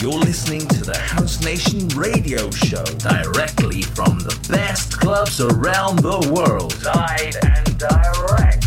You're listening to the House Nation radio show directly from the best clubs around the world. Live and direct.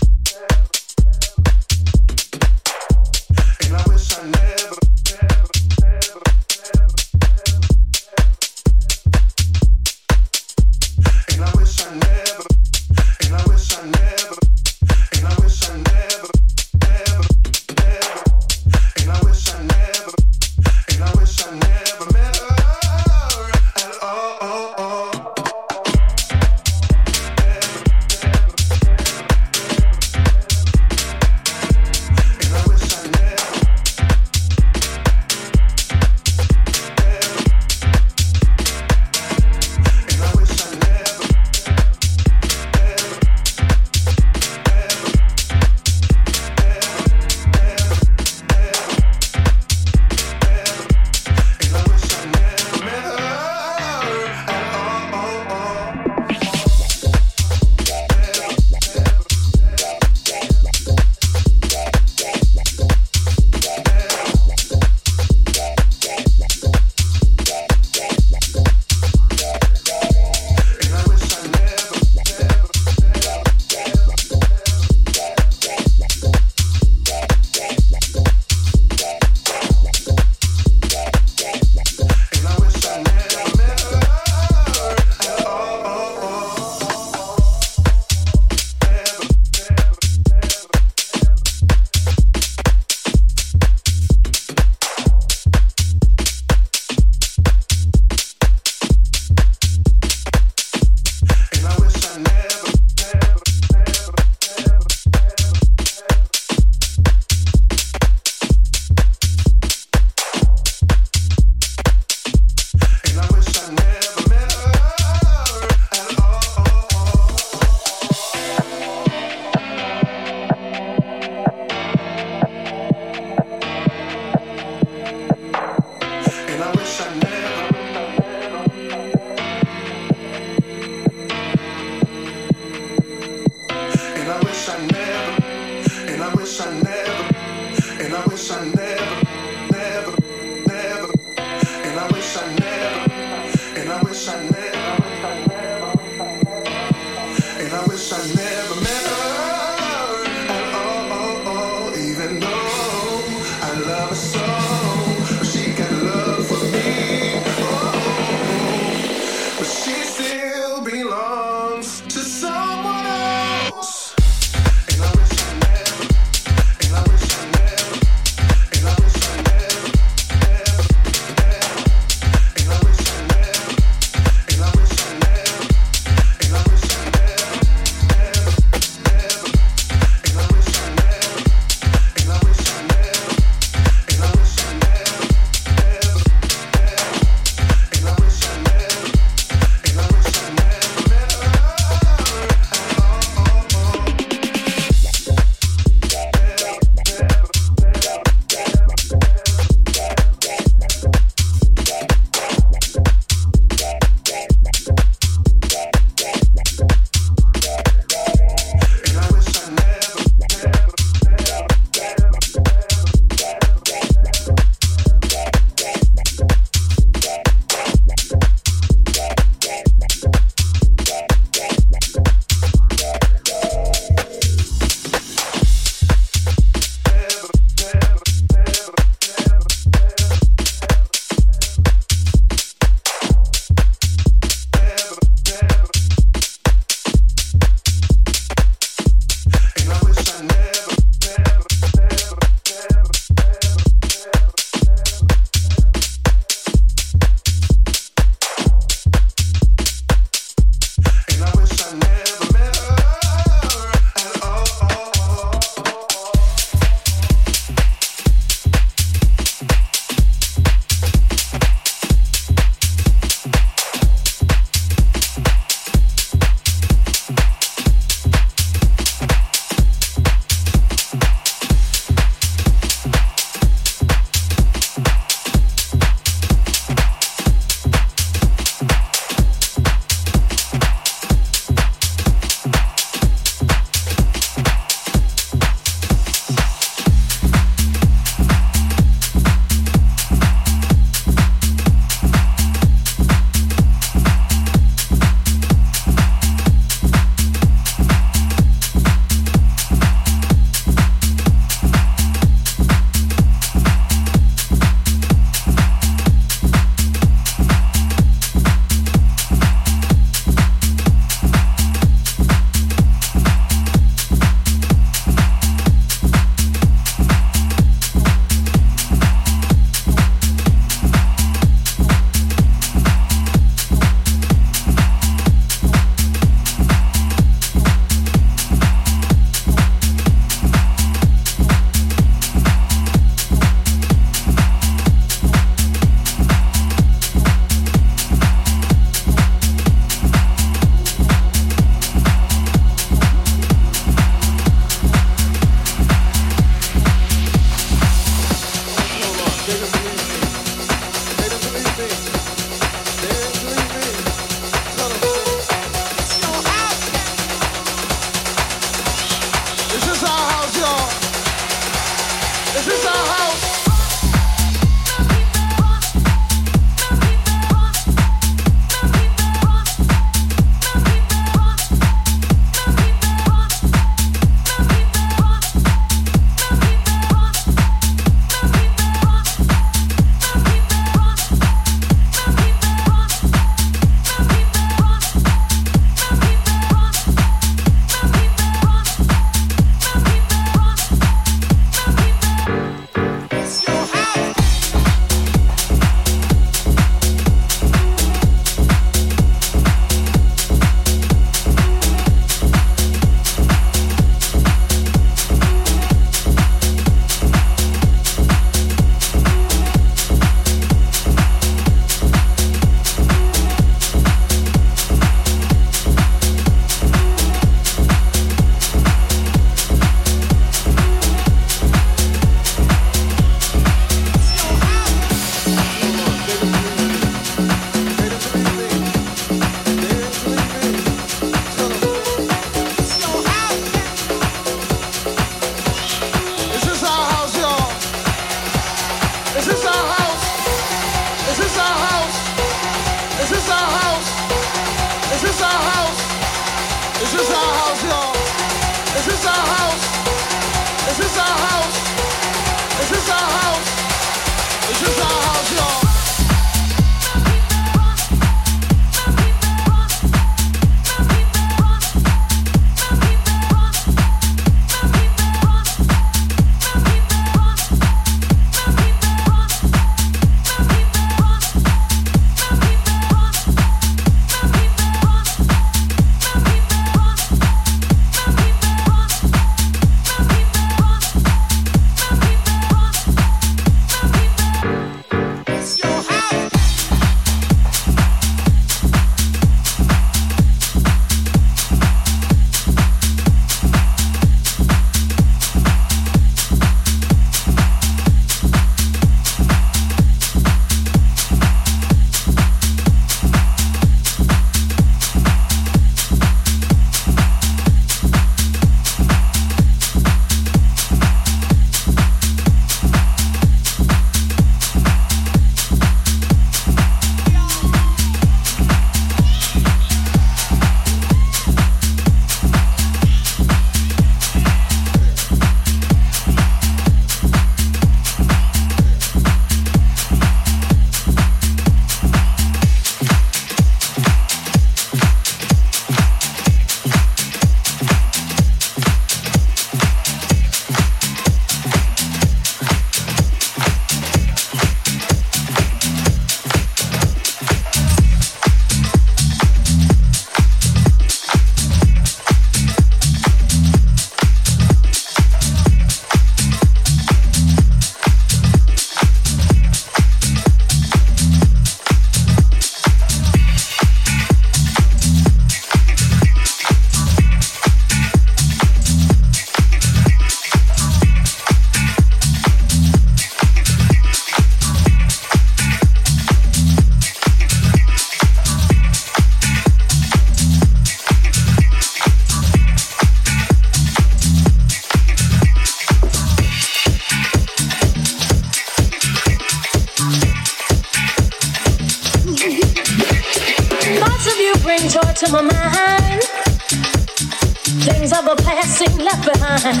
Seem left behind.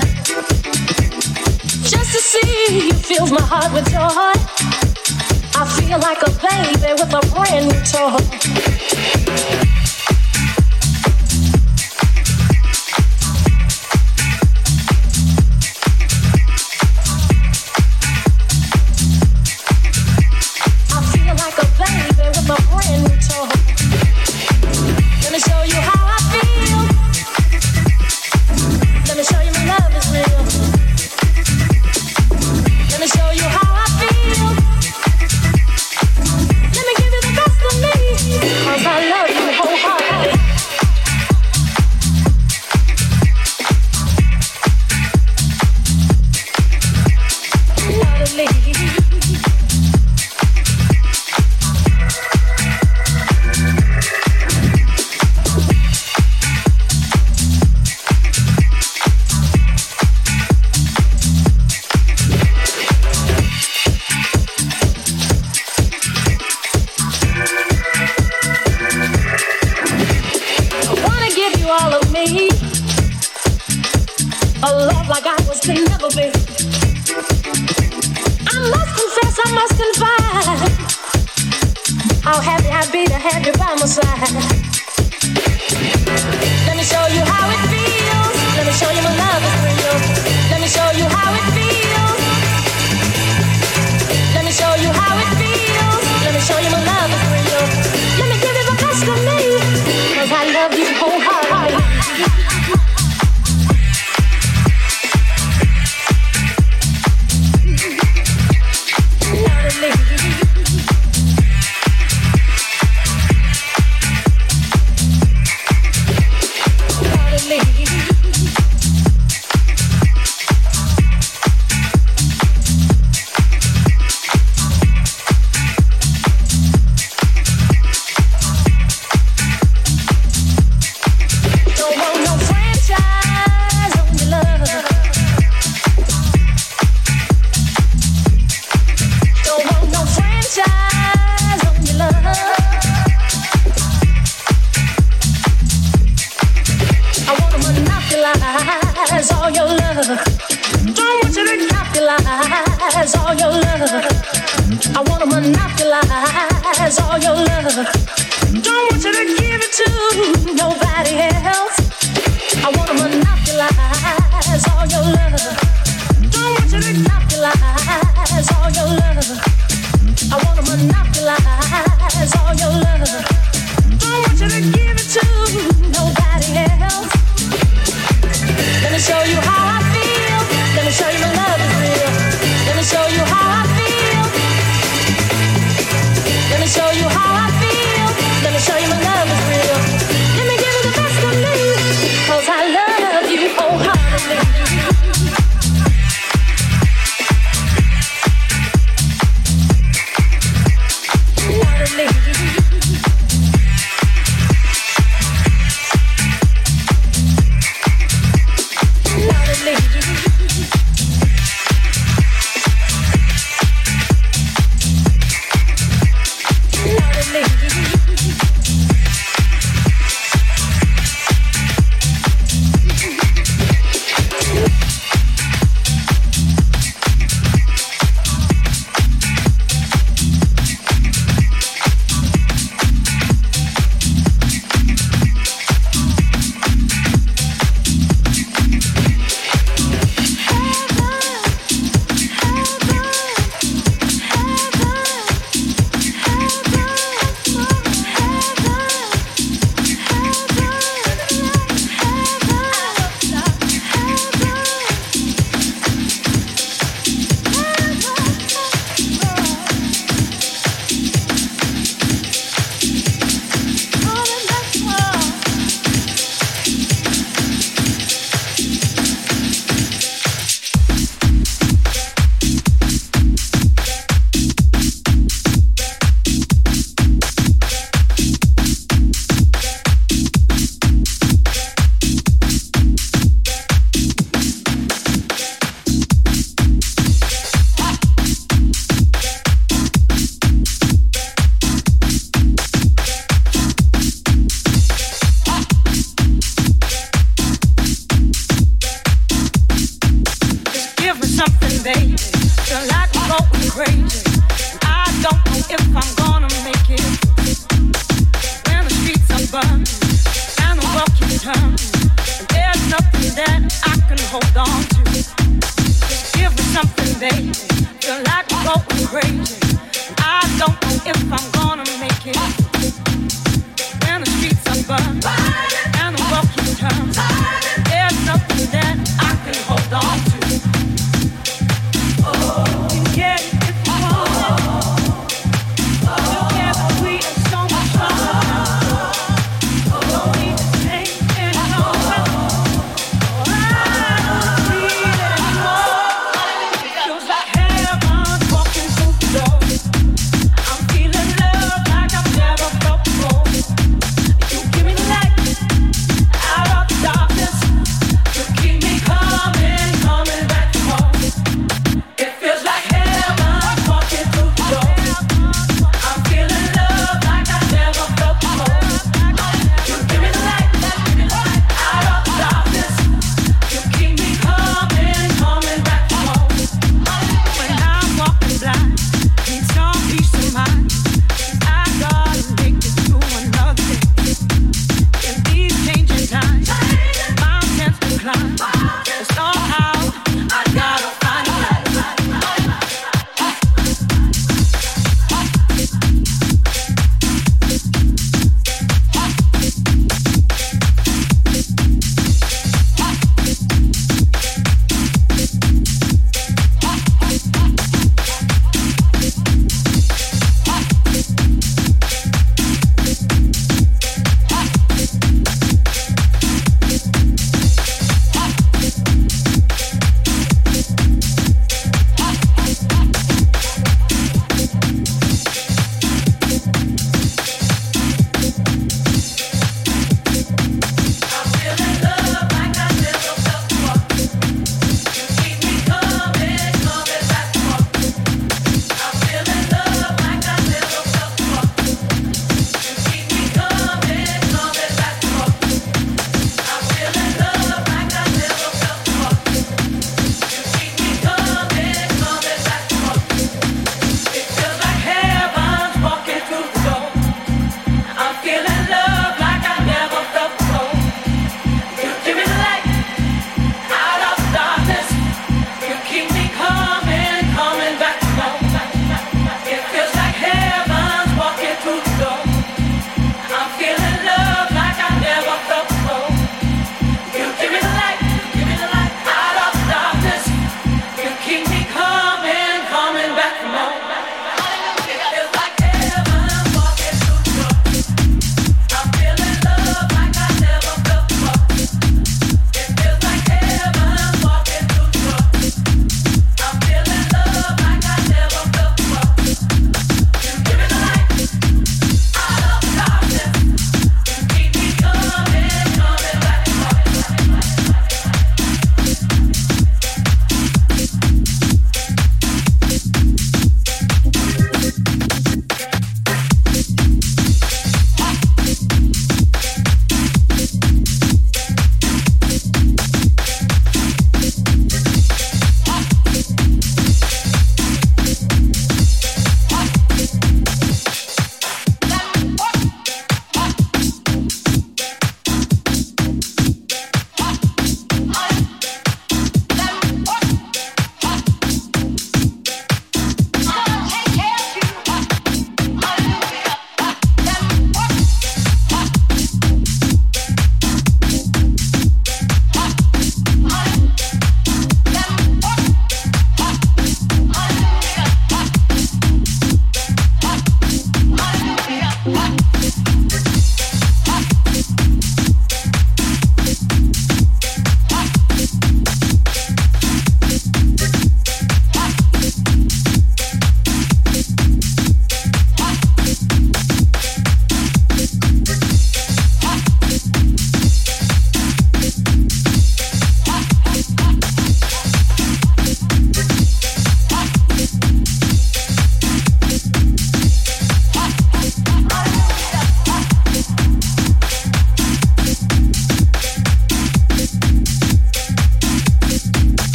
Just to see you fills my heart with joy. I feel like a baby with a brand new toy. baby. Feel like going crazy. I don't know if I'm gonna make it.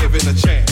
given a chance.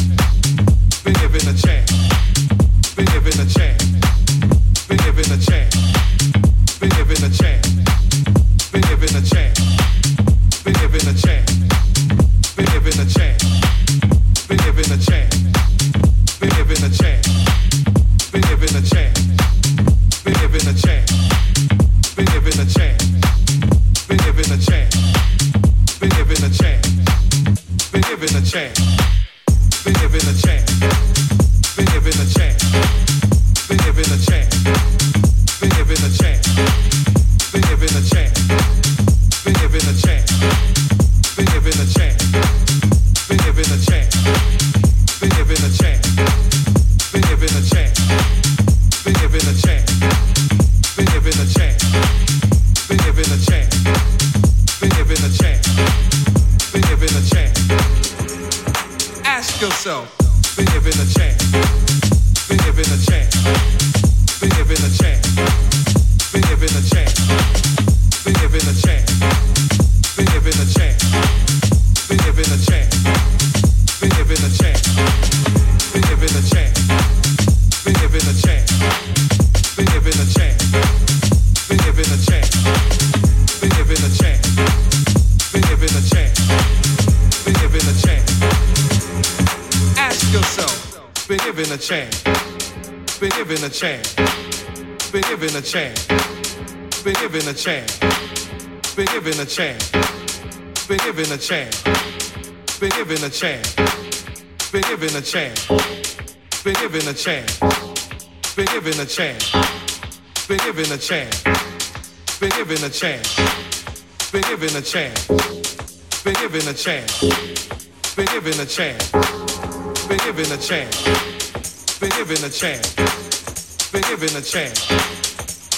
chance. Been given a chance. Been given a chance. Been given a chance. Been given a chance. Been given a chance. Been given a chance. Been given a chance. Been given a chance. Been given a chance. Been given a chance. Been given a chance. Been given a chance.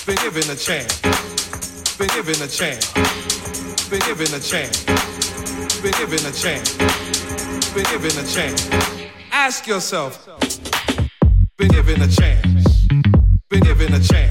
Been given a chance. Been given a chance. Been given a chance been given a chance. Been given a chance. Ask yourself. Been given a chance. Been given a chance